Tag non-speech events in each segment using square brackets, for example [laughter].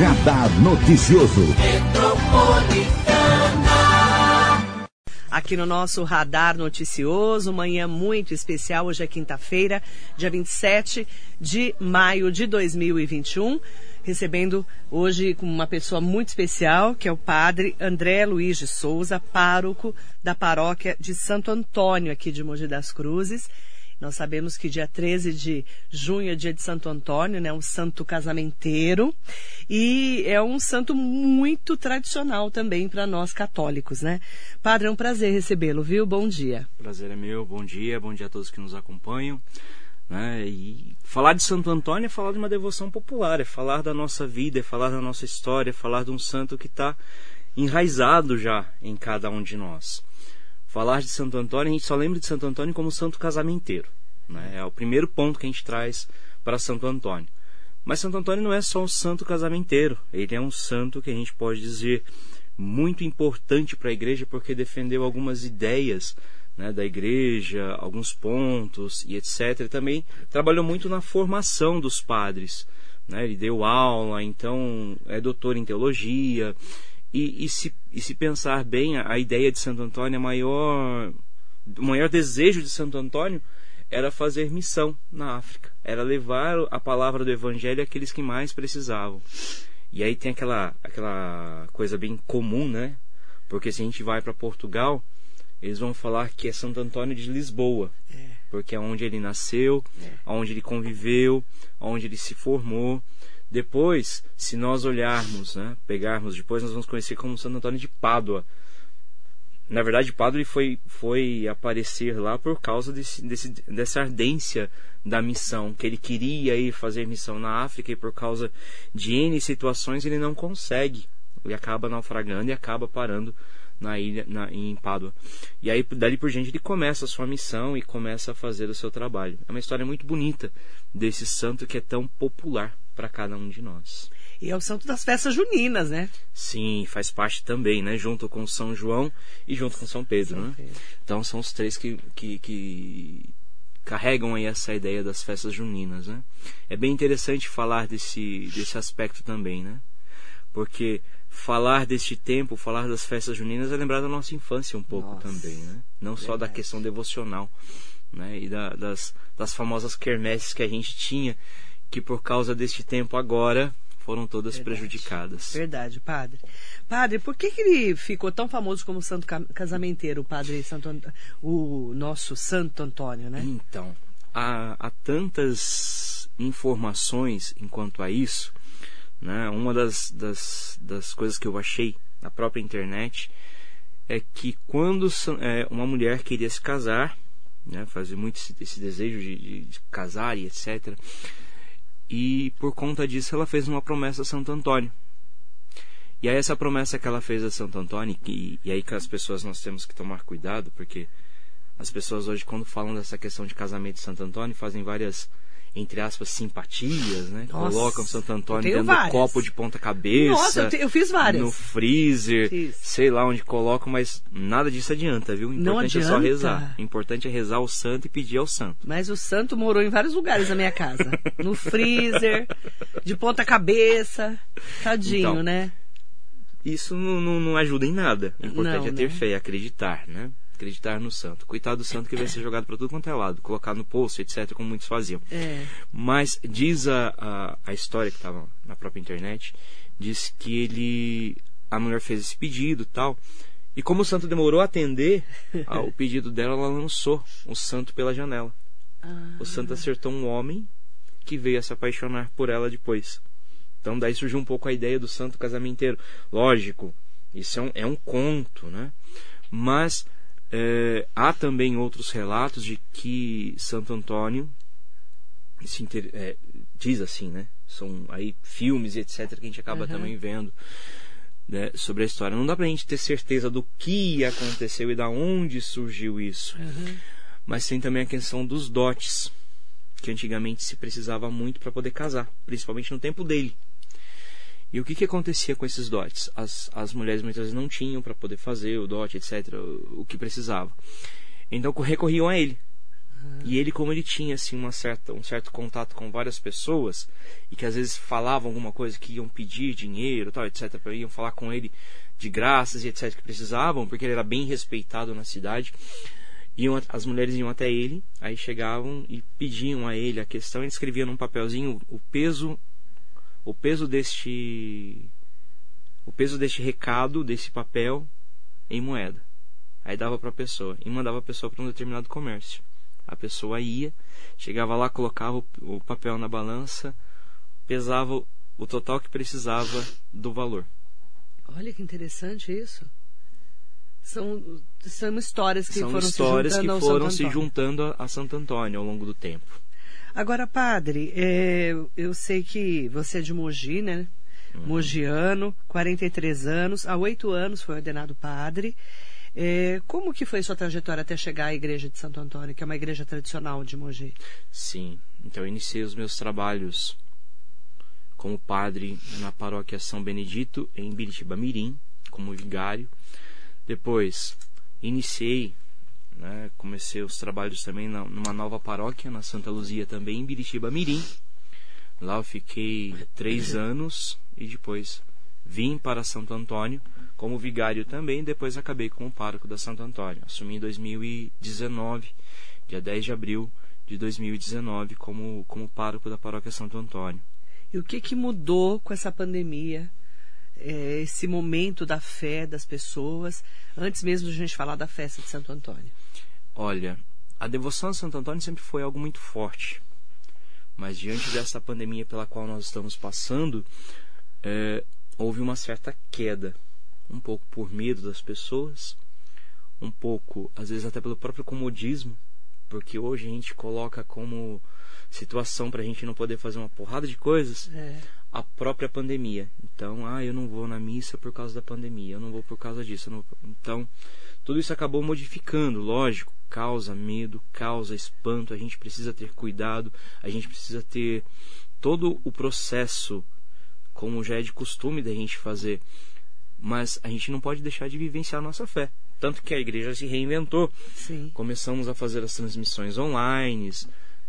Radar Noticioso. Aqui no nosso Radar Noticioso, manhã muito especial. Hoje é quinta-feira, dia 27 de maio de 2021 recebendo hoje uma pessoa muito especial, que é o padre André Luiz de Souza, pároco da paróquia de Santo Antônio, aqui de Mogi das Cruzes. Nós sabemos que dia 13 de junho é dia de Santo Antônio, né? Um santo casamenteiro. E é um santo muito tradicional também para nós católicos, né? Padre, é um prazer recebê-lo, viu? Bom dia. Prazer é meu, bom dia, bom dia a todos que nos acompanham. Né? E falar de Santo Antônio é falar de uma devoção popular, é falar da nossa vida, é falar da nossa história, é falar de um santo que está enraizado já em cada um de nós. Falar de Santo Antônio, a gente só lembra de Santo Antônio como santo casamenteiro. Né? É o primeiro ponto que a gente traz para Santo Antônio. Mas Santo Antônio não é só um santo casamenteiro, ele é um santo que a gente pode dizer muito importante para a igreja porque defendeu algumas ideias né, da igreja, alguns pontos e etc. também trabalhou muito na formação dos padres. Né? Ele deu aula, então é doutor em teologia. E, e, se, e se pensar bem, a, a ideia de Santo Antônio, a maior, o maior desejo de Santo Antônio era fazer missão na África, era levar a palavra do Evangelho àqueles que mais precisavam. E aí tem aquela, aquela coisa bem comum, né? Porque se a gente vai para Portugal, eles vão falar que é Santo Antônio de Lisboa, é. porque é onde ele nasceu, é. onde ele conviveu, onde ele se formou. Depois, se nós olharmos, né, pegarmos depois, nós vamos conhecer como Santo Antônio de Pádua. Na verdade, Pádua foi, foi aparecer lá por causa desse, desse, dessa ardência da missão, que ele queria ir fazer missão na África e por causa de N situações ele não consegue. Ele acaba naufragando e acaba parando na ilha, na, em Pádua. E aí, dali por diante, ele começa a sua missão e começa a fazer o seu trabalho. É uma história muito bonita desse santo que é tão popular para cada um de nós. E é o santo das festas juninas, né? Sim, faz parte também, né? Junto com São João e junto com São Pedro, São né? Pedro. Então são os três que, que, que carregam aí essa ideia das festas juninas, né? É bem interessante falar desse, desse aspecto também, né? Porque falar deste tempo, falar das festas juninas é lembrar da nossa infância um pouco nossa, também, né? Não verdade. só da questão devocional, né? E da, das, das famosas quermesses que a gente tinha, que por causa deste tempo agora foram todas verdade. prejudicadas. Verdade, padre. Padre, por que, que ele ficou tão famoso como santo casamenteiro, o padre Santo, o nosso Santo Antônio, né? Então, há, há tantas informações enquanto a isso né? Uma das, das, das coisas que eu achei na própria internet é que quando é, uma mulher queria se casar, né, fazer muito esse, esse desejo de, de, casar e etc. E por conta disso ela fez uma promessa a Santo Antônio. E aí essa promessa que ela fez a Santo Antônio, e, e aí que as pessoas nós temos que tomar cuidado, porque as pessoas hoje quando falam dessa questão de casamento de Santo Antônio fazem várias entre aspas, simpatias, né? Nossa, Colocam Santo Antônio dentro várias. do copo de ponta cabeça. Nossa, eu, te, eu, fiz várias. No freezer, fiz. sei lá onde colocam, mas nada disso adianta, viu? O importante é só rezar. O importante é rezar o santo e pedir ao santo. Mas o santo morou em vários lugares na minha casa. [laughs] no freezer, de ponta cabeça. Tadinho, então, né? Isso não, não, não, ajuda em nada. O importante não, é ter né? fé, acreditar, né? Acreditar no santo. Coitado do santo que vai ser jogado para tudo quanto é lado, colocado no poço, etc., como muitos faziam. É. Mas diz a, a, a história que estava na própria internet, diz que ele. A mulher fez esse pedido tal. E como o santo demorou a atender ao pedido dela, ela lançou o santo pela janela. Ah. O santo acertou um homem que veio a se apaixonar por ela depois. Então daí surgiu um pouco a ideia do santo casamenteiro. Lógico, isso é um, é um conto, né? Mas é, há também outros relatos de que Santo Antônio inter... é, diz assim, né? São aí filmes e etc que a gente acaba uhum. também vendo né, sobre a história. Não dá pra gente ter certeza do que aconteceu e da onde surgiu isso. Uhum. Mas tem também a questão dos dotes, que antigamente se precisava muito para poder casar, principalmente no tempo dele. E o que, que acontecia com esses dotes? As, as mulheres muitas vezes não tinham para poder fazer o dote, etc., o, o que precisava. Então recorriam a ele. E ele, como ele tinha assim uma certa, um certo contato com várias pessoas e que às vezes falavam alguma coisa que iam pedir dinheiro, tal, etc, iam falar com ele de graças e etc que precisavam, porque ele era bem respeitado na cidade. Iam, as mulheres iam até ele, aí chegavam e pediam a ele a questão, ele escrevia num papelzinho o peso o peso deste o peso deste recado, desse papel em moeda. Aí dava para a pessoa e mandava a pessoa para um determinado comércio. A pessoa ia, chegava lá, colocava o, o papel na balança, pesava o total que precisava do valor. Olha que interessante isso. São, são histórias que São foram histórias se que juntando ao foram se juntando a, a Santo Antônio ao longo do tempo. Agora, padre, é, eu sei que você é de Mogi, né? Uhum. Mogiano, 43 anos, há oito anos foi ordenado padre. É, como que foi sua trajetória até chegar à igreja de Santo Antônio, que é uma igreja tradicional de Mogi? Sim, então eu iniciei os meus trabalhos como padre na paróquia São Benedito, em Biritiba Mirim, como vigário. Depois iniciei, né, comecei os trabalhos também na- numa nova paróquia, na Santa Luzia também, em Biritiba Mirim. Lá eu fiquei três anos e depois vim para Santo Antônio como vigário também. Depois acabei como pároco da Santo Antônio. Assumi em 2019, dia 10 de abril de 2019, como, como pároco da paróquia Santo Antônio. E o que, que mudou com essa pandemia? É, esse momento da fé das pessoas, antes mesmo de a gente falar da festa de Santo Antônio. Olha, a devoção a Santo Antônio sempre foi algo muito forte. Mas diante dessa pandemia pela qual nós estamos passando, é, houve uma certa queda. Um pouco por medo das pessoas, um pouco, às vezes até pelo próprio comodismo, porque hoje a gente coloca como situação para a gente não poder fazer uma porrada de coisas É, a própria pandemia. Então, ah, eu não vou na missa por causa da pandemia, eu não vou por causa disso. Então, tudo isso acabou modificando, lógico, causa medo, causa espanto. A gente precisa ter cuidado, a gente precisa ter todo o processo, como já é de costume da gente fazer. Mas a gente não pode deixar de vivenciar a nossa fé. Tanto que a igreja se reinventou sim. começamos a fazer as transmissões online,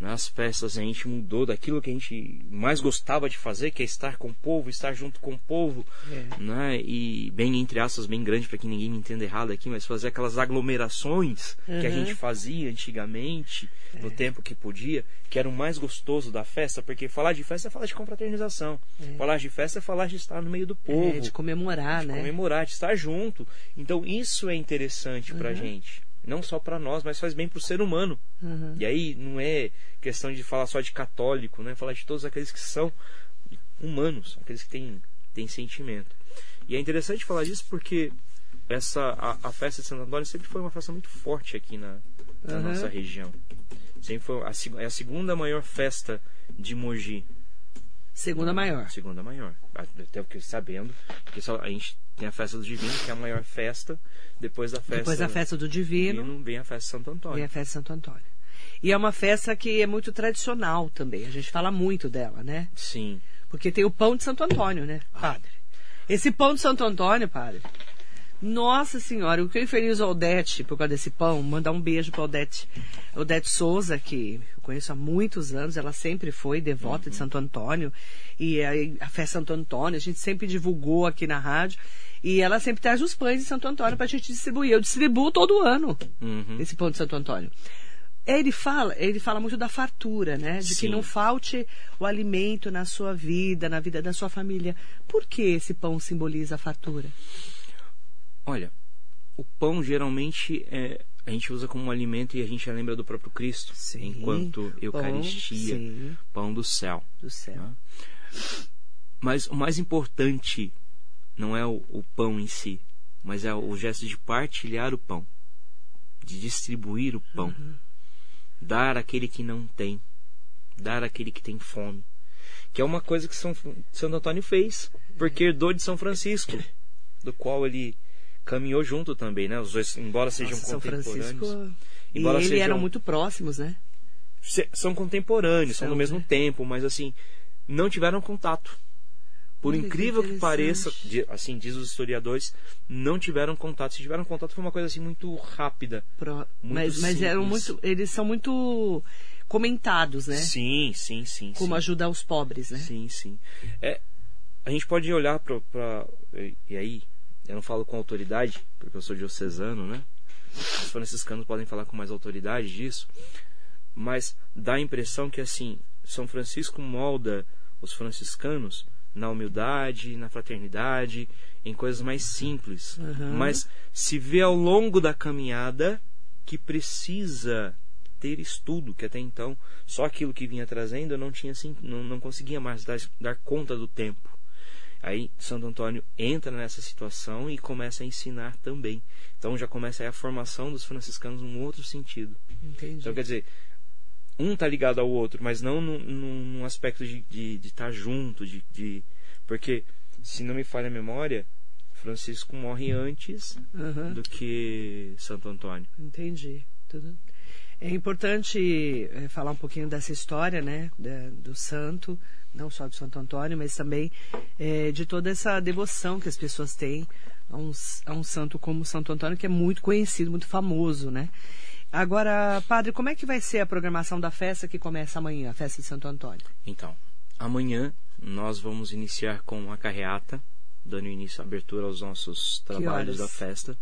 nas festas a gente mudou daquilo que a gente mais gostava de fazer, que é estar com o povo, estar junto com o povo, É. né? E bem entre aspas, bem grande para que ninguém me entenda errado aqui, mas fazer aquelas aglomerações que a Uhum. É. gente fazia antigamente, no tempo que podia, que era o mais gostoso da festa, porque falar de festa é falar de confraternização. Falar de festa é falar de estar no meio do povo É, de comemorar, de né? comemorar, de estar junto. Então isso é interessante pra gente. Não só pra nós, mas faz bem pro ser humano. Uhum. E aí não é questão de falar só de católico, né? Falar de todos aqueles que são humanos, aqueles que têm, têm sentimento. E é interessante falar disso porque essa a, a festa de Santo Antônio sempre foi uma festa muito forte aqui na, na Uhum. nossa região. Sempre foi a, é a segunda maior festa de Mogi. Segunda maior. Segunda maior. Até o que sabendo, porque só a gente tem a festa do Divino, que é a maior festa, depois da festa, Depois da festa do Divino, Divino vem a festa de Santo Antônio. vem a festa de Santo Antônio. E é uma festa que é muito tradicional também. A gente fala muito dela, né? Sim. Porque tem o pão de Santo Antônio, né, padre? Esse pão de Santo Antônio, padre. Nossa Senhora, o que eu infeliz Odete por causa desse pão, mandar um beijo para Odete, Odete Souza, que eu conheço há muitos anos, ela sempre foi devota de Santo Antônio, e a, a festa Santo Antônio, a gente sempre divulgou aqui na rádio, e ela sempre traz os pães de Santo Antônio para a gente distribuir. Eu distribuo todo ano Uhum. esse pão de Santo Antônio. Ele fala, ele fala muito da fartura, né? De que Sim. não falte o alimento na sua vida, na vida da sua família. Por que esse pão simboliza a fartura? Olha, o pão geralmente é, a gente usa como um alimento e a gente lembra do próprio Cristo, Sim. enquanto Eucaristia, Pão, pão do céu. do céu. né? Mas o mais importante não é o, o pão em si, mas é o gesto de partilhar o pão, de distribuir o pão, dar àquele que não tem, dar àquele que tem fome, que é uma coisa que São, Santo Antônio fez, porque herdou de São Francisco, [laughs] do qual ele caminhou junto também, né? Os dois, embora sejam Nossa, São contemporâneos, Francisco e embora ele sejam eram muito próximos, né? são contemporâneos, são, São, do mesmo né? tempo, mas assim, não tiveram contato. Por Olha incrível que, pareça, assim diz os historiadores, não tiveram contato. Se tiveram contato foi uma coisa assim muito rápida. Pro- Muito mas, mas eram muito. Eles são muito comentados, né? Sim, sim, sim. Como sim. ajudar os pobres, né? Sim, sim. É, a gente pode olhar para. E aí, eu não falo com autoridade, porque eu sou diocesano, né? Os franciscanos podem falar com mais autoridade disso, mas dá a impressão que, assim, São Francisco molda os franciscanos na humildade, na fraternidade, em coisas mais simples. Uhum. Mas se vê ao longo da caminhada que precisa ter estudo, que até então só aquilo que vinha trazendo eu não tinha não, não conseguia mais dar, dar conta do tempo. Aí Santo Antônio entra nessa situação e começa a ensinar também. Então já começa a formação dos franciscanos num outro sentido. Entendi. Então quer dizer, um tá ligado ao outro, mas não num, aspecto de estar de, de estar junto, de, de porque se não me falha a memória, Francisco morre antes Aham. do que Santo Antônio. Entendi. Tudo. É importante eh, falar um pouquinho dessa história, né, do santo, não só do Santo Antônio, mas também eh, de toda essa devoção que as pessoas têm a um, a um santo como Santo Antônio, que é muito conhecido, muito famoso, né? Agora, padre, como é que vai ser a programação da festa que começa amanhã, a festa de Santo Antônio? Então, amanhã nós vamos iniciar com a carreata, dando início à abertura aos nossos trabalhos da festa,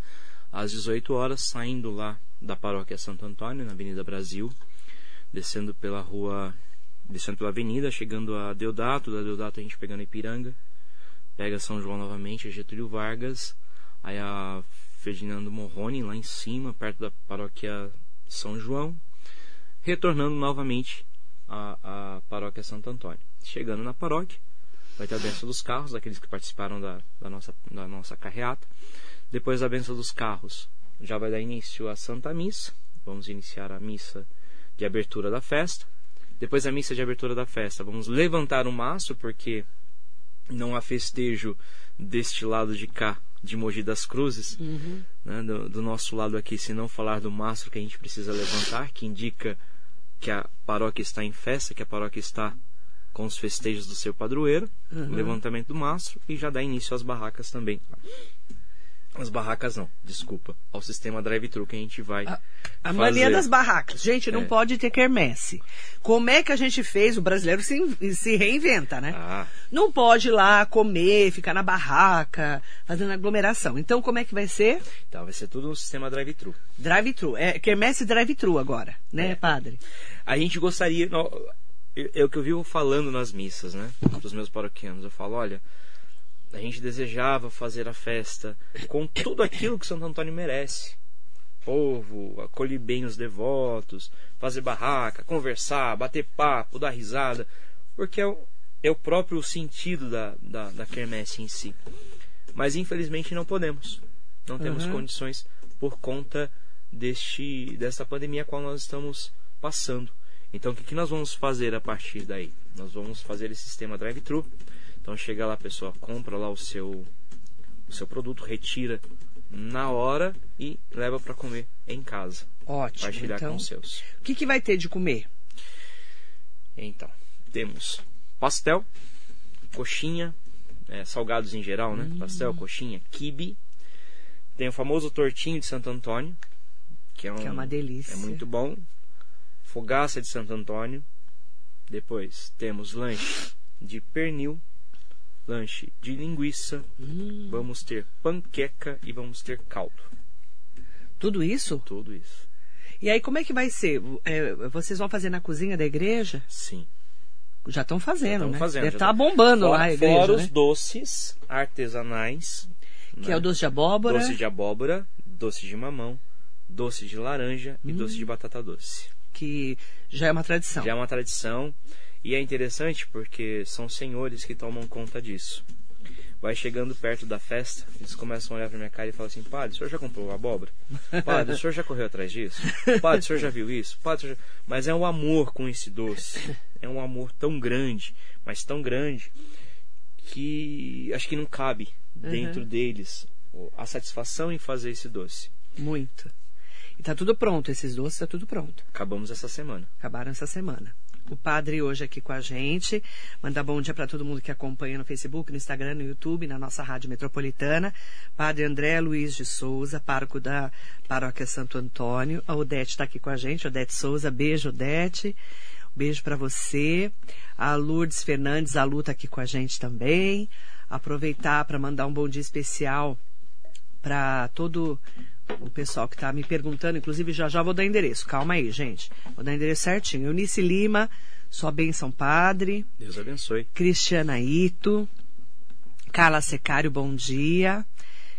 às 18 horas, saindo lá da paróquia Santo Antônio, na Avenida Brasil, descendo pela rua, descendo pela avenida, chegando a Deodato, da Deodato a gente pegando Ipiranga, pega São João novamente, a Getúlio Vargas, aí a Ferdinando Morrone lá em cima, perto da paróquia São João, retornando novamente à, à paróquia Santo Antônio. Chegando na paróquia, vai ter a benção dos carros, daqueles que participaram da, da nossa, da nossa carreata. Depois da benção dos carros, já vai dar início à Santa Missa. Vamos iniciar a missa de abertura da festa. Depois da missa de abertura da festa, vamos levantar o mastro, porque não há festejo deste lado de cá, de Mogi das Cruzes, né, do, do nosso lado aqui, se não falar do mastro que a gente precisa levantar, que indica que a paróquia está em festa, que a paróquia está com os festejos do seu padroeiro, o levantamento do mastro e já dá início às barracas também. As barracas não, desculpa, ao sistema drive-thru que a gente vai A- A fazer. mania das barracas. Gente, não É. pode ter quermesse. Como é que a gente fez? O brasileiro se, se reinventa, né? Ah, Não pode ir lá comer, ficar na barraca, fazendo aglomeração. Então, como é que vai ser? então vai ser tudo no sistema drive-thru. Drive-thru. É quermesse drive-thru agora, né, É. padre? A gente gostaria. É o que eu vivo falando nas missas, né? Para os meus paroquianos. Eu falo: olha, a gente desejava fazer a festa com tudo aquilo que Santo Antônio merece. Povo, acolher bem os devotos, fazer barraca, conversar, bater papo, dar risada. Porque é o, é o próprio sentido da, da, da quermesse em si. Mas infelizmente não podemos. Não temos Uhum. condições por conta deste desta pandemia a qual nós estamos passando. Então o que, que nós vamos fazer a partir daí? Nós vamos fazer esse sistema drive-thru. Então chega lá a pessoa compra lá o seu o seu produto, retira na hora e leva para comer em casa. Ótimo. Partilhar Então, com os seus. o que, que vai ter de comer? Então, temos pastel, coxinha, é, salgados em geral, né? Pastel, coxinha, quibe. Tem o famoso tortinho de Santo Antônio, que é, um, Que é uma delícia. É muito bom. Fogaça de Santo Antônio. Depois temos lanche de pernil, lanche de linguiça. Hum. Vamos ter panqueca e vamos ter caldo. Tudo isso? Tudo isso. E aí, como é que vai ser? É, vocês vão fazer na cozinha da igreja? Sim. Já estão fazendo, Tamo né? fazendo, Deve já estar tamo- bombando Fora- lá a igreja, Fora né? os doces artesanais. Que né? é o doce de abóbora. Doce de abóbora, doce de mamão, doce de laranja e doce de batata doce. que já é uma tradição. Já é uma tradição e é interessante porque são senhores que tomam conta disso. Vai chegando perto da festa, eles começam a olhar pra minha cara e falam assim: Padre, o senhor já comprou abóbora? [laughs] Padre, o senhor já correu atrás disso? Padre, o senhor já viu isso? Padre, já... Mas é um amor com esse doce. É um amor tão grande, mas tão grande, que acho que não cabe dentro deles a satisfação em fazer esse doce. Muito. E tá tudo pronto, esses doces tá tudo pronto. Acabamos essa semana. Acabaram essa semana. O padre hoje aqui com a gente. Mandar bom dia para todo mundo que acompanha no Facebook, no Instagram, no YouTube, na nossa rádio metropolitana. Padre André Luiz de Souza, pároco da Paróquia Santo Antônio. A Odete está aqui com a gente, Odete Souza. Beijo, Odete. Beijo para você. A Lourdes Fernandes, a Lu tá aqui com a gente também. Aproveitar para mandar um bom dia especial para todo o pessoal que está me perguntando, inclusive já já vou dar endereço. Calma aí, gente. Vou dar endereço certinho. Eunice Lima, sua bênção padre. Deus abençoe. Cristiana Ito. Carla Secário, bom dia.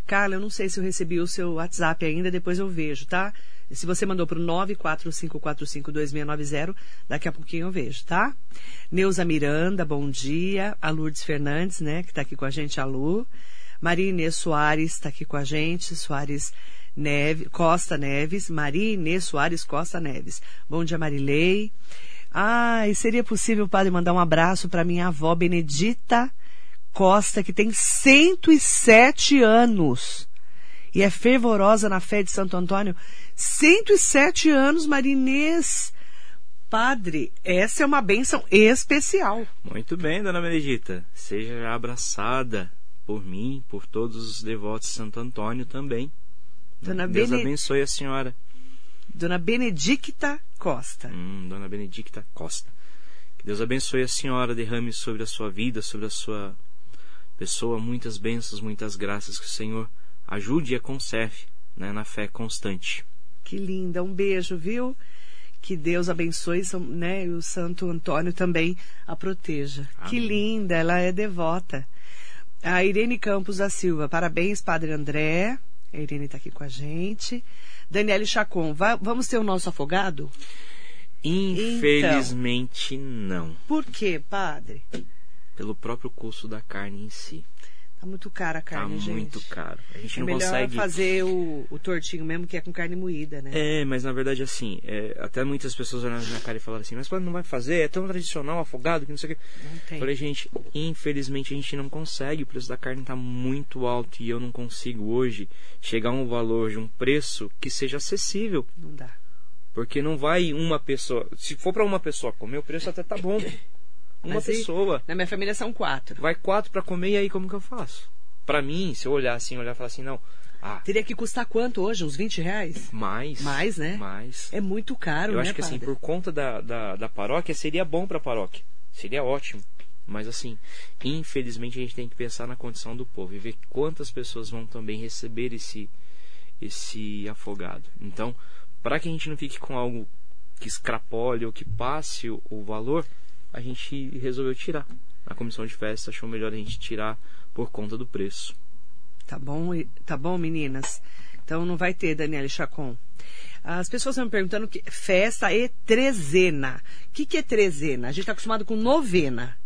Carla, eu não sei se eu recebi o seu WhatsApp ainda, depois eu vejo, tá? Se você mandou para o 945452690, daqui a pouquinho eu vejo, tá? Neuza Miranda, bom dia. A Lourdes Fernandes, né, que está aqui com a gente, a Lu. Maria Inês Soares está aqui com a gente. Soares Neve, Costa Neves. Maria Inês Soares Costa Neves. Bom dia, Marilei. E seria possível, padre, mandar um abraço para minha avó Benedita Costa, que tem 107 anos e é fervorosa na fé de Santo Antônio. 107 anos, Marinês. Padre, essa é uma bênção especial. Muito bem, dona Benedita. Seja abraçada por mim, por todos os devotos de Santo Antônio também. Dona Deus Bene... abençoe a senhora. Dona Benedicta Costa. Hum, Dona Benedicta Costa. Que Deus abençoe a senhora, derrame sobre a sua vida, sobre a sua pessoa muitas bênçãos, muitas graças que o Senhor ajude e a conserve né, na fé constante. Que linda, um beijo, viu? Que Deus abençoe né, e o Santo Antônio também a proteja. Amém. Que linda, ela é devota. A Irene Campos da Silva, parabéns, Padre André. A Irene está aqui com a gente. Daniele Chacon, vai, vamos ter o nosso afogado? Infelizmente então, não. Por quê, padre? Pelo próprio custo da carne em si. Tá muito cara a carne, tá gente. muito caro. A gente é não melhor consegue fazer o, o tortinho mesmo, que é com carne moída, né? É, mas na verdade assim, é, até muitas pessoas olhando na minha cara e falaram assim, mas quando não vai fazer? É tão tradicional, afogado, que não sei o que. Não tem. Falei, gente, infelizmente a gente não consegue, o preço da carne tá muito alto e eu não consigo hoje chegar a um valor de um preço que seja acessível. Não dá. Porque não vai uma pessoa, se for para uma pessoa comer, o preço até tá bom. Uma Mas pessoa. Na minha família são quatro. Vai quatro para comer e aí como que eu faço? Para mim, se eu olhar assim, olhar e falar assim, não. Ah, Teria que custar quanto hoje? Uns 20 reais? mais. Mais, né? Mais. É muito caro, Eu né, acho que assim, padre? por conta da, da, da paróquia, seria bom para a paróquia. Seria ótimo. Mas assim, infelizmente a gente tem que pensar na condição do povo e ver quantas pessoas vão também receber esse, esse afogado. Então, para que a gente não fique com algo que extrapole ou que passe o, o valor, a gente resolveu tirar. A comissão de festa achou melhor a gente tirar por conta do preço. Tá bom, tá bom, meninas? Então não vai ter, Daniele Chacon. As pessoas estão me perguntando que festa e trezena. O que, que é trezena? A gente está acostumado com novena,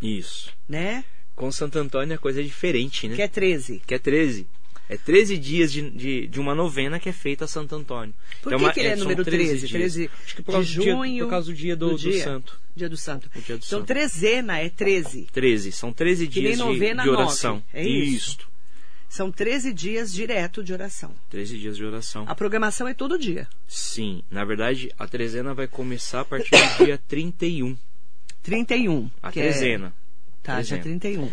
Isso. né? Com Santo Antônio a coisa é diferente, né? Que é 13. que é 13. É 13 dias de, de, de uma novena que é feita a Santo Antônio. Por Então, que, uma- que ele é, são número 13? dias. 13 Acho que por de causa, do dia, junho. por causa do dia do, do dia. santo. Dia do Santo. O dia do então, santo. trezena é 13. 13. São 13 Que dias de, de oração. nove. É isso? Isto. São 13 dias direto de oração. 13 dias de oração. A programação é todo dia. Sim. Na verdade, a trezena vai começar a partir do dia 31. 31. A é- trezena. Tá, dia trezena. 31.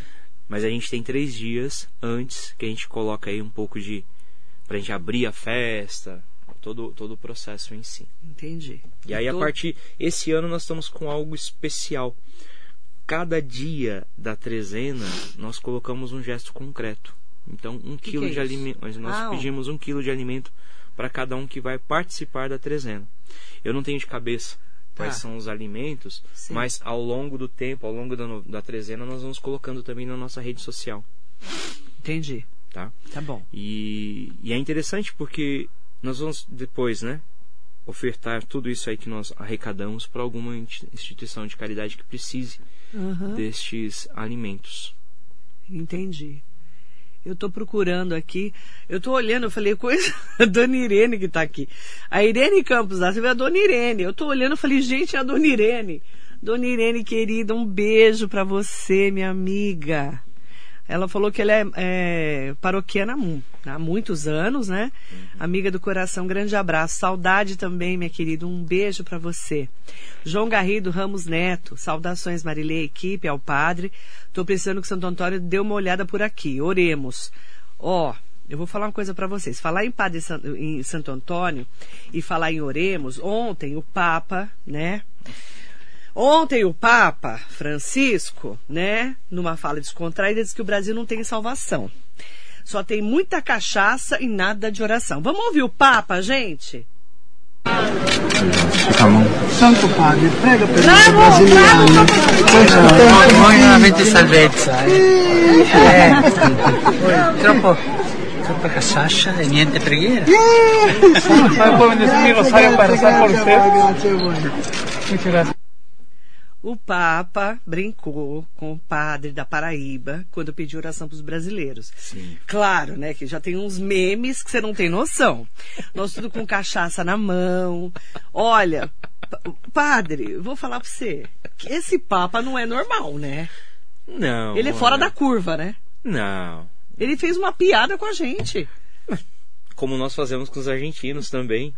Mas a gente tem três dias antes que a gente coloca aí um pouco de. pra gente abrir a festa, todo, todo o processo em si. Entendi. E aí, a Todo- partir. Esse ano nós estamos com algo especial. Cada dia da trezena, nós colocamos um gesto concreto. Então, um Que quilo que é de alimento. Nós Ah, pedimos um quilo de alimento para cada um que vai participar da trezena. Eu não tenho de cabeça quais Tá. são os alimentos, Sim. mas ao longo do tempo, ao longo da, da trezena, nós vamos colocando também na nossa rede social. Entendi. Tá? Tá bom. E, e é interessante porque nós vamos depois, né, ofertar tudo isso aí que nós arrecadamos para alguma instituição de caridade que precise Aham. destes alimentos. Entendi. Eu tô procurando aqui. Eu tô olhando, eu falei, coisa. [laughs] A dona Irene que tá aqui. A Irene Campos Silva é a dona Irene. Eu tô olhando, eu falei, gente, é a dona Irene. Dona Irene, querida, um beijo pra você, minha amiga. Ela falou que ela é, é paroquiana há muitos anos, né? Uhum. Amiga do coração, grande abraço. Saudade também, minha querida. Um beijo para você. João Garrido Ramos Neto, saudações Marilê, equipe, ao padre. Tô precisando que Santo Antônio dê uma olhada por aqui. Oremos. Ó, oh, eu vou falar uma coisa para vocês. Falar em Padre em Santo Antônio e falar em Oremos, ontem o Papa, né? Ontem o Papa Francisco, né, numa fala descontraída, disse que o Brasil não tem salvação. Só tem muita cachaça e nada de oração. Vamos ouvir o Papa, gente? Santo Padre, prega per noi brasiliani. Voi non avete salvezza. Eh? Eh. Troppo, troppa cachaça e niente preghiera. Ma puoi venire rosario para rezar por usted? Voi. Muchas gracias. O Papa brincou com o padre da Paraíba quando pediu oração para os brasileiros. Sim. Claro, né? Que já tem uns memes que você não tem noção. Nós tudo com cachaça na mão. Olha, padre, vou falar para você. Que esse Papa não é normal, né? Não. Ele é fora da curva, né? Não. Ele fez uma piada com a gente. Como nós fazemos com os argentinos também.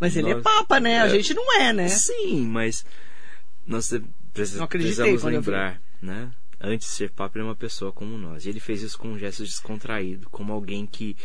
Mas ele é Papa, né? A gente não é, né? Sim, mas nós precis, precisamos lembrar, né? Antes de ser Papa, ele é uma pessoa como nós. E ele fez isso com um gesto descontraído, como alguém que.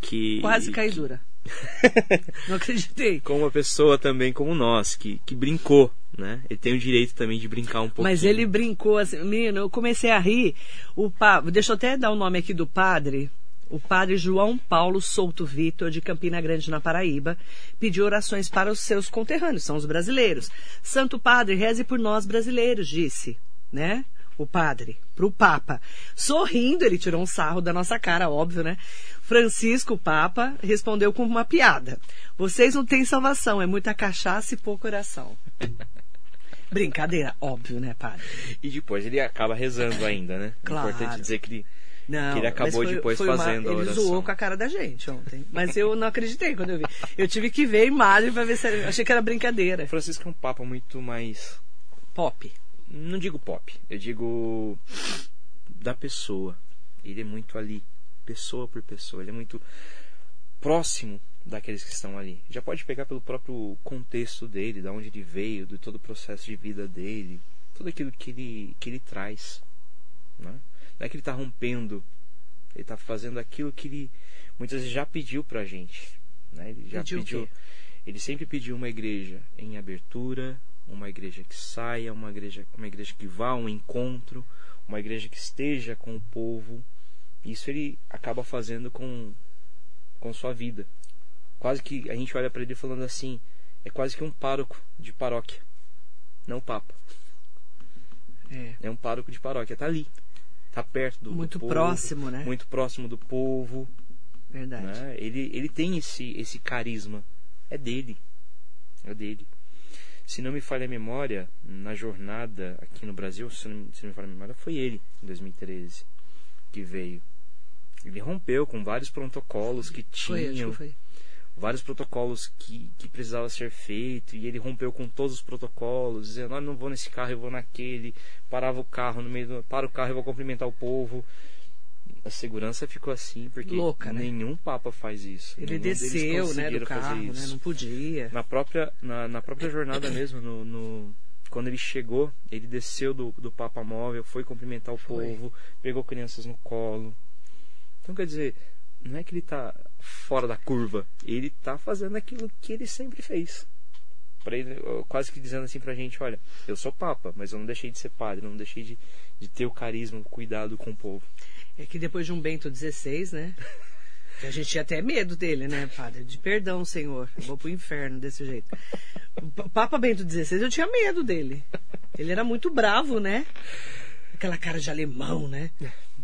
que Quase cai dura. [laughs] Não acreditei. Como uma pessoa também como nós, que, que brincou, né? Ele tem o direito também de brincar um pouco. Mas ele brincou assim, menino, eu comecei a rir. O pa... Deixa eu até dar o nome aqui do padre. O padre João Paulo Souto Vitor, de Campina Grande, na Paraíba, pediu orações para os seus conterrâneos, são os brasileiros. Santo Padre, reze por nós brasileiros, disse, né? O padre, para o Papa. Sorrindo, ele tirou um sarro da nossa cara, óbvio, né? Francisco, o Papa, respondeu com uma piada. Vocês não têm salvação, é muita cachaça e pouco oração. [laughs] Brincadeira, óbvio, né, padre? E depois ele acaba rezando ainda, né? Claro. É importante dizer que ele não, que ele acabou foi, depois foi fazendo uma, Ele oração. zoou com a cara da gente ontem. Mas eu não acreditei quando eu vi. Eu tive que ver a imagem pra ver se era, achei que era brincadeira. O Francisco é um papa muito mais. Pop. Não digo pop, eu digo. da pessoa. Ele é muito ali, pessoa por pessoa. Ele é muito próximo daqueles que estão ali. Já pode pegar pelo próprio contexto dele, da onde ele veio, de todo o processo de vida dele, tudo aquilo que ele, que ele traz. Né? Não é que ele está rompendo, ele está fazendo aquilo que ele muitas vezes já pediu para a gente. Né? Ele já Pediu pediu. Ele sempre pediu uma igreja em abertura, uma igreja que saia, uma igreja, uma igreja que vá a um encontro, uma igreja que esteja com o povo. Isso ele acaba fazendo com, com sua vida. Quase que a gente olha para ele falando assim: é quase que um pároco de paróquia, não papa. É. É um pároco de paróquia, tá ali. Tá perto do, do Muito povo, próximo, né? Muito próximo do povo. Verdade. né? Ele, ele tem esse, esse carisma. É dele. É dele. Se não me falha a memória, na jornada aqui no Brasil, se não, se não me falha a memória, foi ele, em 2013, que veio. Ele rompeu com vários protocolos que Foi, acho tinham que foi. Vários protocolos que, que precisava ser feito e ele rompeu com todos os protocolos, dizendo, ah, não vou nesse carro, eu vou naquele, parava o carro no meio do, para o carro, eu vou cumprimentar o povo. A segurança ficou assim porque Louca, né? nenhum papa faz isso. Ele desceu, né, do carro, né? Não podia. Na própria na, na própria jornada mesmo, no, no- quando ele chegou, ele desceu do, do Papa Móvel, foi cumprimentar o Foi. povo, pegou crianças no colo. Então quer dizer, não é que ele está fora da curva, ele está fazendo aquilo que ele sempre fez. Para ele, quase que dizendo assim pra gente, olha, eu sou papa, mas eu não deixei de ser padre, não deixei de, de ter o carisma, o cuidado com o povo. É que depois de um Bento XVI, né? [laughs] A gente tinha até medo dele, né, padre? De perdão, senhor. Eu vou pro inferno desse jeito. O Papa Bento XVI, eu tinha medo dele. Ele era muito bravo, né? Aquela cara de alemão, né?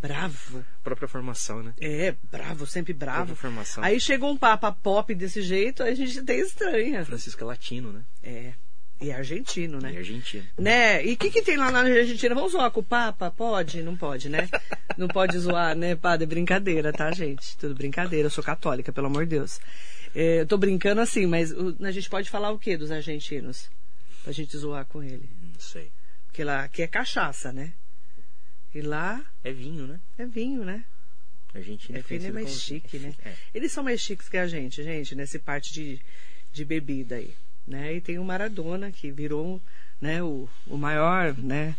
Bravo. Própria formação, né? É, bravo, sempre bravo. Formação. Aí chegou um Papa pop desse jeito, a gente até estranha. Francisco é latino, né? É. E argentino, né? E argentino. Né? E o que, que tem lá na Argentina? Vamos zoar com o Papa? Pode? Não pode, né? [laughs] Não pode zoar, né, padre? Brincadeira, tá, gente? Tudo brincadeira. Eu sou católica, pelo amor de Deus. É, eu tô brincando assim, mas o- a gente pode falar o que dos argentinos? Pra gente zoar com ele. Não sei. Porque lá aqui é cachaça, né? E lá É vinho, né? é vinho, né? A Argentina É é conhecida mais chique, né? É. Eles são mais chiques que a gente, gente, nessa parte de, de bebida aí, né? E tem o Maradona, que virou, né, o, o maior, né?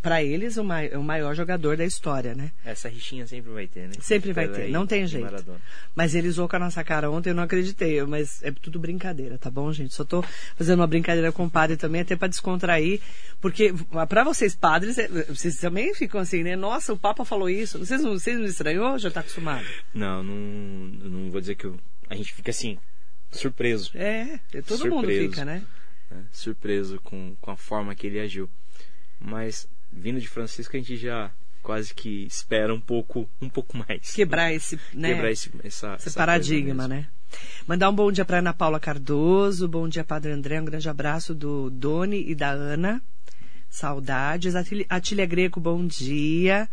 Para eles, o, mai, o maior jogador da história, né? Essa rixinha sempre vai ter, né? Sempre vai ter, não tem jeito. Maradona. Mas ele zoou com a nossa cara ontem, eu não acreditei, mas é tudo brincadeira, tá bom, gente? Só tô fazendo uma brincadeira com o padre também, até para descontrair, porque para vocês padres, é, vocês também ficam assim, né? Nossa, o Papa falou isso. Vocês não, vocês não estranhou? Já tá acostumado? Não, não, não vou dizer que eu- a gente fica assim, surpreso. É, todo mundo Surpreso. fica, né? né? Surpreso com, com a forma que ele agiu. Mas, vindo de Francisco, a gente já quase que espera um pouco, um pouco mais. Quebrar esse, né? Quebrar esse, essa, esse essa paradigma, né? Mandar um bom dia para Ana Paula Cardoso, bom dia Padre André, um grande abraço do Doni e da Ana. Saudades. Atília- Atília Greco, bom dia.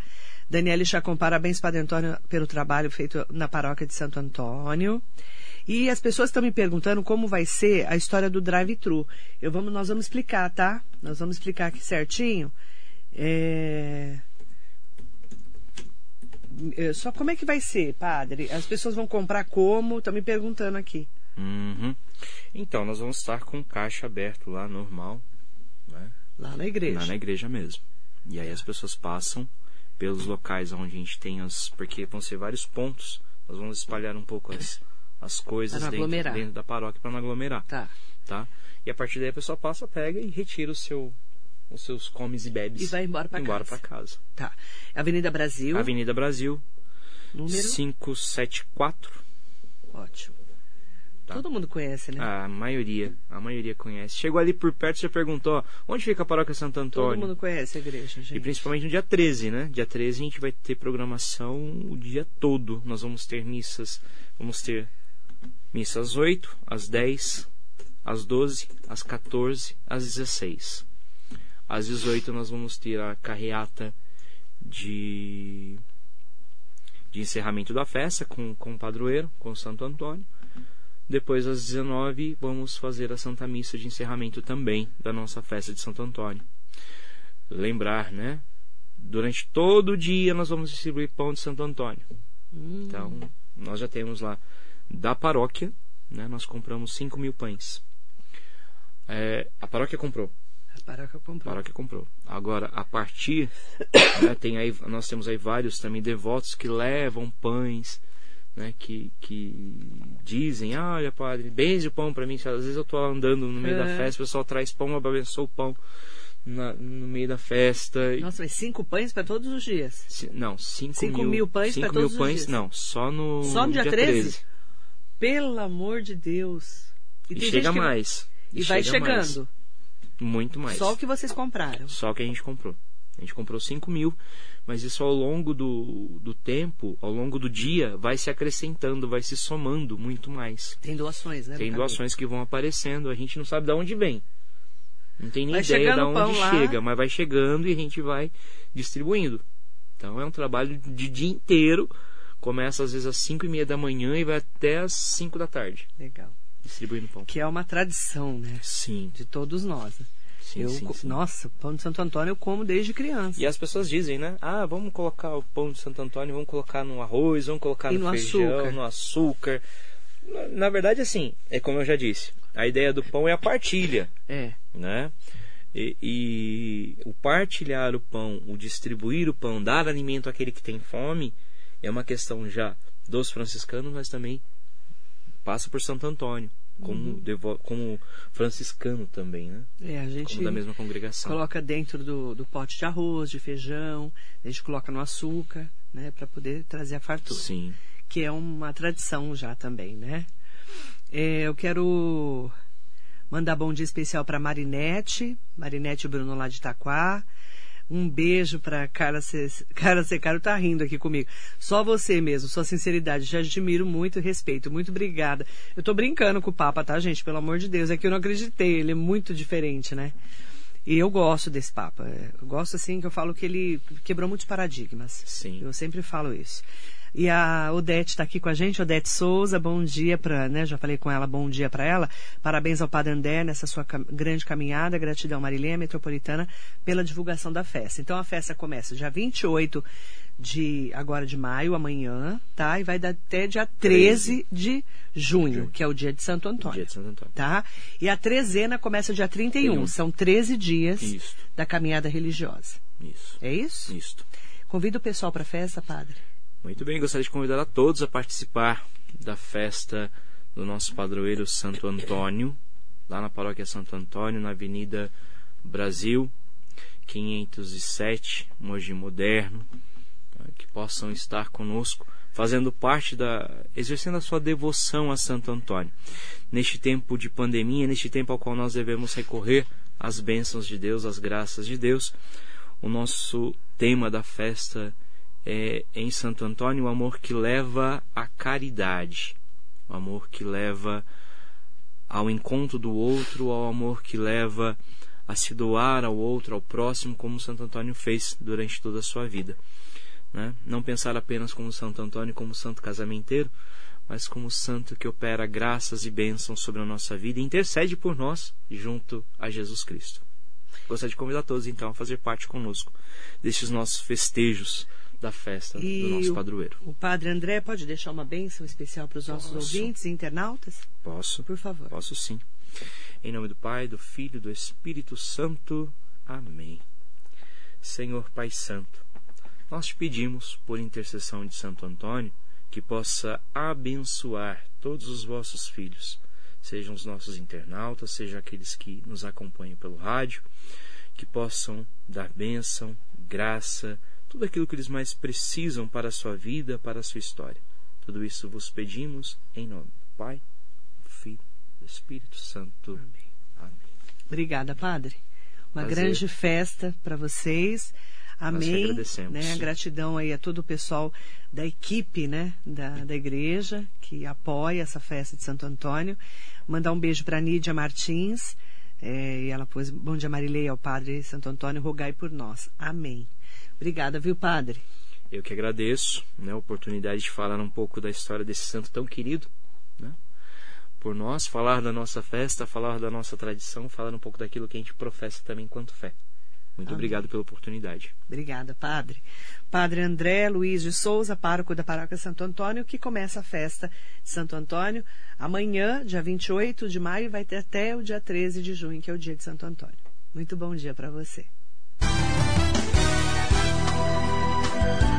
Daniele Chacon, parabéns, Padre Antônio, pelo trabalho feito na paróquia de Santo Antônio. E as pessoas estão me perguntando como vai ser a história do drive-thru. Eu vamos, nós vamos explicar, tá? Nós vamos explicar aqui certinho. É... É, Só como é que vai ser, padre? As pessoas vão comprar como? Estão me perguntando aqui. Uhum. Então, nós vamos estar com o caixa aberto lá, normal, né? Lá na igreja. Lá na igreja mesmo. E aí as pessoas passam pelos locais onde a gente tem as. Porque vão ser vários pontos. Nós vamos espalhar um pouco as, as coisas dentro, dentro da paróquia para não aglomerar. Tá. Tá? E a partir daí a pessoa passa, pega e retira o seu, os seus comes e bebes. E vai embora embora casa. pra casa. Tá. Avenida Brasil. Avenida Brasil, Número. 574. Ótimo. Tá. Todo mundo conhece, né? A maioria, a maioria conhece. Chegou ali por perto e já perguntou, ó, onde fica a paróquia Santo Todo Antônio? mundo conhece a igreja, gente. E principalmente no dia 13, né? Dia 13 a gente vai ter programação o dia todo. Nós vamos ter missas, vamos ter missas às 8, às 10, às 12, às 14, às 16. Às 18 nós vamos ter a carreata de de encerramento da festa com, com o padroeiro, com o Santo Antônio. Depois, às 19, vamos fazer a Santa Missa de encerramento também da nossa festa de Santo Antônio. Lembrar, né? Durante todo o dia nós vamos distribuir pão de Santo Antônio. Hum. Então, nós já temos lá da paróquia, né? Nós compramos 5 mil pães. É, a paróquia comprou. A paróquia A comprou. paróquia comprou. Agora, a partir, [coughs] né, tem aí, nós temos aí vários também devotos que levam pães, né, que, que dizem, ah, olha padre, benze o pão para mim. Às vezes eu tô andando no meio da É. festa, o pessoal traz pão, eu abençoo o pão na- no meio da festa. Nossa, mas cinco pães para todos os dias. Não, 5 Cinco mil, mil pães cinco mil todos os pães, dias. não, só no, Só no dia 13? 13. Pelo amor de Deus. E, tem chega que- mais. E, vai chega mais. chegando. Muito mais. Só o que vocês compraram. Só que a gente comprou. A gente comprou 5 mil, mas isso ao longo do, do tempo, ao longo do dia, vai se acrescentando, vai se somando muito mais. Tem doações, né? Tem doações que vão aparecendo, a gente não sabe de onde vem. Não tem nem Vai ideia de chegando onde pão lá. chega, mas vai chegando e a gente vai distribuindo. Então é um trabalho de dia inteiro. Começa às vezes às 5 e meia da manhã e vai até às 5 da tarde, Legal. distribuindo pão. Que é uma tradição, né? Sim, De todos nós. né? sim, eu, sim, sim. Nossa, pão de Santo Antônio eu como desde criança. E as pessoas dizem, né? Ah, vamos colocar o pão de Santo Antônio, vamos colocar no arroz, vamos colocar no, no feijão, açúcar. no açúcar. Na, na verdade, assim, é como eu já disse, a ideia do pão é a partilha, É. né? E, e o partilhar o pão, o distribuir o pão, dar alimento àquele que tem fome, é uma questão já dos franciscanos, mas também passa por Santo Antônio, como, Uhum. como franciscano também, né? É, a gente Como da mesma congregação. coloca dentro do, do pote de arroz, de feijão, a gente coloca no açúcar, né? Para poder trazer a fartura. Sim. que é uma tradição já também, né? É, eu quero mandar bom dia especial para Marinete, Marinete e Bruno lá de Itaquá. Um beijo para Carla, Ce... Carla Secaro, tá rindo aqui comigo. Só você mesmo, sua sinceridade, te admiro muito respeito. Muito obrigada. Eu tô brincando com o Papa, tá, gente? Pelo amor de Deus, é que eu não acreditei, ele é muito diferente, né? E eu gosto desse Papa. Eu gosto assim que eu falo que ele quebrou muitos paradigmas. Sim. Eu sempre falo isso. E a Odete está aqui com a gente, Odete Souza, bom dia para, né? Já falei com ela, bom dia para ela. Parabéns ao Padre André nessa sua cam grande caminhada. Gratidão, Marilene Metropolitana, pela divulgação da festa. Então a festa começa dia 28 de agora de maio, amanhã, tá? E vai dar até dia 13 de junho, que é o dia de Santo Antônio. Dia de Santo Antônio. Tá? E a trezena começa dia 31. Tem São 13 dias Isso. da caminhada religiosa. Isso. É isso? Isso. Convido o pessoal para a festa, padre. Muito bem, gostaria de convidar a todos a participar da festa do nosso padroeiro Santo Antônio, lá na paróquia Santo Antônio, na Avenida Brasil, 507, Mogi Moderno que possam estar conosco, fazendo parte da. exercendo a sua devoção a Santo Antônio. Neste tempo de pandemia, neste tempo ao qual nós devemos recorrer às bênçãos de Deus, às graças de Deus, o nosso tema da festa é em Santo Antônio o amor que leva à caridade, o amor que leva ao encontro do outro, ao amor que leva a se doar ao outro, ao próximo, como Santo Antônio fez durante toda a sua vida. Né? Não pensar apenas como Santo Antônio, como santo casamenteiro, mas como santo que opera graças e bênçãos sobre a nossa vida e intercede por nós junto a Jesus Cristo. Gostaria de convidar todos então a fazer parte conosco destes nossos festejos da festa e do nosso padroeiro. O, o Padre André pode deixar uma bênção especial para os nossos Posso. ouvintes e internautas? Posso. Por favor. Posso sim. Em nome do Pai, do Filho e do Espírito Santo. Amém. Senhor Pai Santo, nós te pedimos, por intercessão de Santo Antônio, que possa abençoar todos os vossos filhos, sejam os nossos internautas, sejam aqueles que nos acompanham pelo rádio, que possam dar bênção, graça, tudo aquilo que eles mais precisam para a sua vida, para a sua história. Tudo isso vos pedimos em nome do Pai, do Filho do Espírito Santo. Amém. Amém. Obrigada, Padre. Uma Prazer. grande festa para vocês. Amém. agradecemos. Né? A gratidão aí a todo o pessoal da equipe né? da, da igreja que apoia essa festa de Santo Antônio. Mandar um beijo para Nídia Martins. É, e ela pôs, bom dia Marilei, ao Padre Santo Antônio, rogai por nós. Amém. Obrigada, viu, Padre? Eu que agradeço né, a oportunidade de falar um pouco da história desse santo tão querido. Né? Por nós, falar da nossa festa, falar da nossa tradição, falar um pouco daquilo que a gente professa também enquanto fé. Muito Amém. obrigado pela oportunidade. Obrigada, Padre. Padre André Luiz de Souza, pároco da Paróquia Santo Antônio, que começa a festa de Santo Antônio amanhã, dia 28 de maio, vai ter até o dia 13 de junho, que é o dia de Santo Antônio. Muito bom dia para você. Bye.